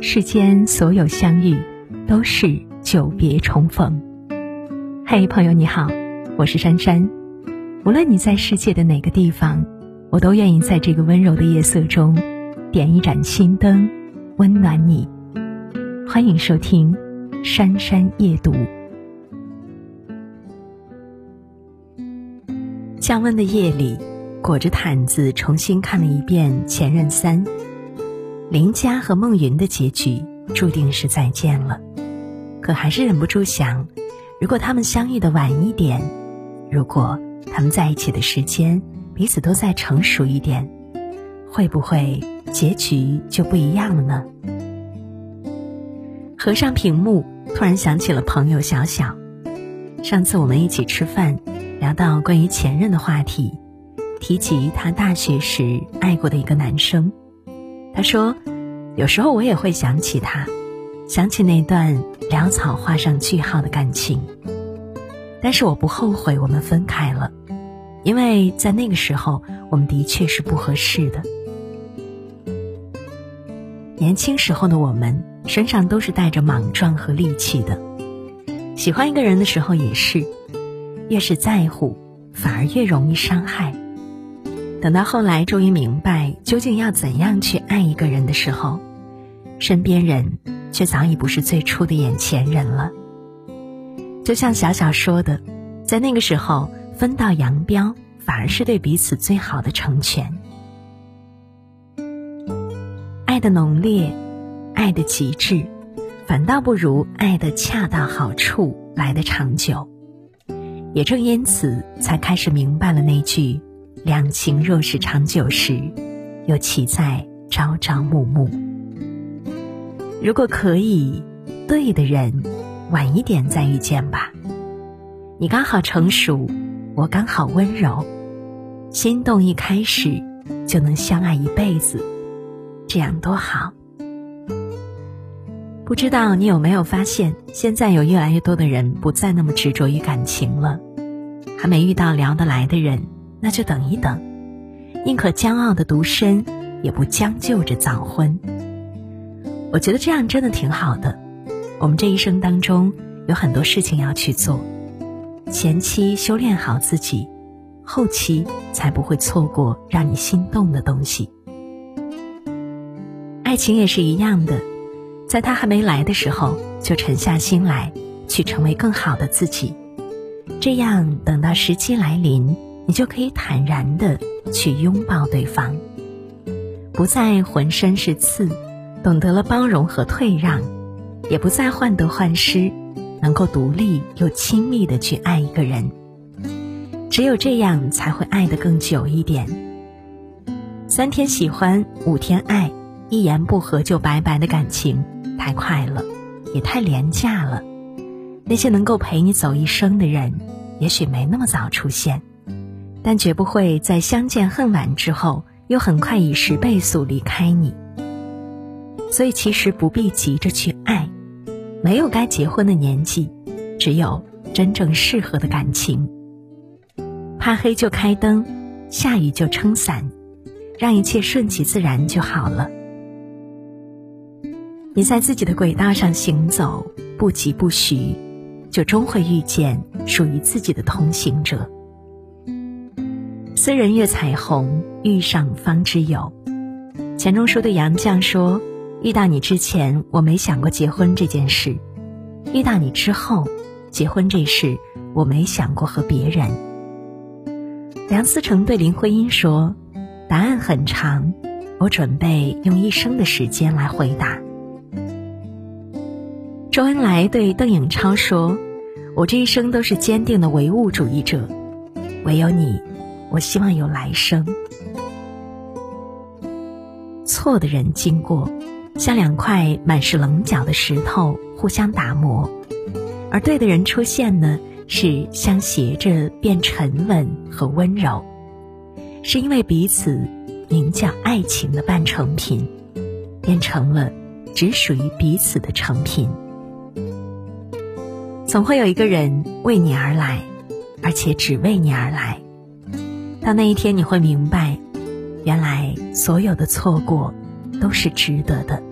世间所有相遇，都是久别重逢。嘿，朋友你好，我是珊珊。无论你在世界的哪个地方，我都愿意在这个温柔的夜色中，点一盏心灯，温暖你。欢迎收听《珊珊夜读》。降温的夜里，裹着毯子重新看了一遍《前任三》。林佳和孟云的结局注定是再见了，可还是忍不住想：如果他们相遇的晚一点，如果他们在一起的时间彼此都再成熟一点，会不会结局就不一样了呢？合上屏幕，突然想起了朋友小小。上次我们一起吃饭，聊到关于前任的话题，提及他大学时爱过的一个男生。他说：“有时候我也会想起他，想起那段潦草画上句号的感情。但是我不后悔我们分开了，因为在那个时候我们的确是不合适的。年轻时候的我们身上都是带着莽撞和戾气的，喜欢一个人的时候也是，越是在乎，反而越容易伤害。”等到后来终于明白究竟要怎样去爱一个人的时候，身边人却早已不是最初的眼前人了。就像小小说的，在那个时候分道扬镳，反而是对彼此最好的成全。爱的浓烈，爱的极致，反倒不如爱的恰到好处来的长久。也正因此，才开始明白了那句。两情若是长久时，又岂在朝朝暮暮？如果可以，对的人，晚一点再遇见吧。你刚好成熟，我刚好温柔，心动一开始就能相爱一辈子，这样多好。不知道你有没有发现，现在有越来越多的人不再那么执着于感情了，还没遇到聊得来的人。那就等一等，宁可骄傲的独身，也不将就着早婚。我觉得这样真的挺好的。我们这一生当中有很多事情要去做，前期修炼好自己，后期才不会错过让你心动的东西。爱情也是一样的，在他还没来的时候，就沉下心来，去成为更好的自己。这样等到时机来临。你就可以坦然的去拥抱对方，不再浑身是刺，懂得了包容和退让，也不再患得患失，能够独立又亲密的去爱一个人。只有这样才会爱得更久一点。三天喜欢，五天爱，一言不合就拜拜的感情，太快了，也太廉价了。那些能够陪你走一生的人，也许没那么早出现。但绝不会在相见恨晚之后，又很快以十倍速离开你。所以其实不必急着去爱，没有该结婚的年纪，只有真正适合的感情。怕黑就开灯，下雨就撑伞，让一切顺其自然就好了。你在自己的轨道上行走，不急不徐，就终会遇见属于自己的同行者。斯人月彩虹，遇上方知有。钱钟书对杨绛说：“遇到你之前，我没想过结婚这件事；遇到你之后，结婚这事，我没想过和别人。”梁思成对林徽因说：“答案很长，我准备用一生的时间来回答。”周恩来对邓颖超说：“我这一生都是坚定的唯物主义者，唯有你。”我希望有来生。错的人经过，像两块满是棱角的石头互相打磨；而对的人出现呢，是相携着变沉稳和温柔。是因为彼此名叫爱情的半成品，变成了只属于彼此的成品。总会有一个人为你而来，而且只为你而来。到那一天，你会明白，原来所有的错过都是值得的。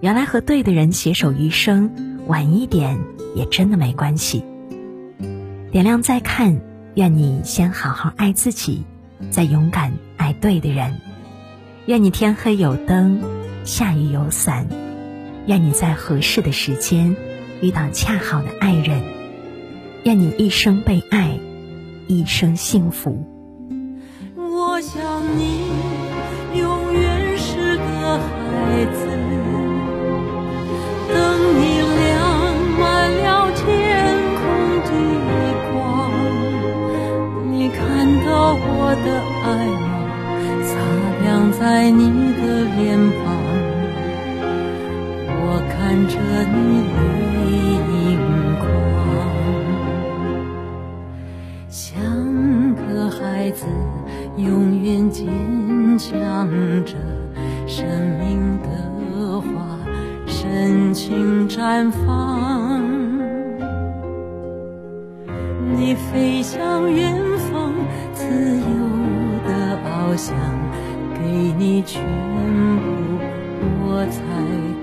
原来和对的人携手余生，晚一点也真的没关系。点亮再看，愿你先好好爱自己，再勇敢爱对的人。愿你天黑有灯，下雨有伞。愿你在合适的时间遇到恰好的爱人。愿你一生被爱，一生幸福。想你永远是个孩子。等你亮满了天空的光，你看到我的爱吗？擦亮在你的脸庞，我看着你泪盈眶，像个孩子，永远坚强着，生命的花，深情绽放。你飞向远方，自由的翱翔，给你全部，我才。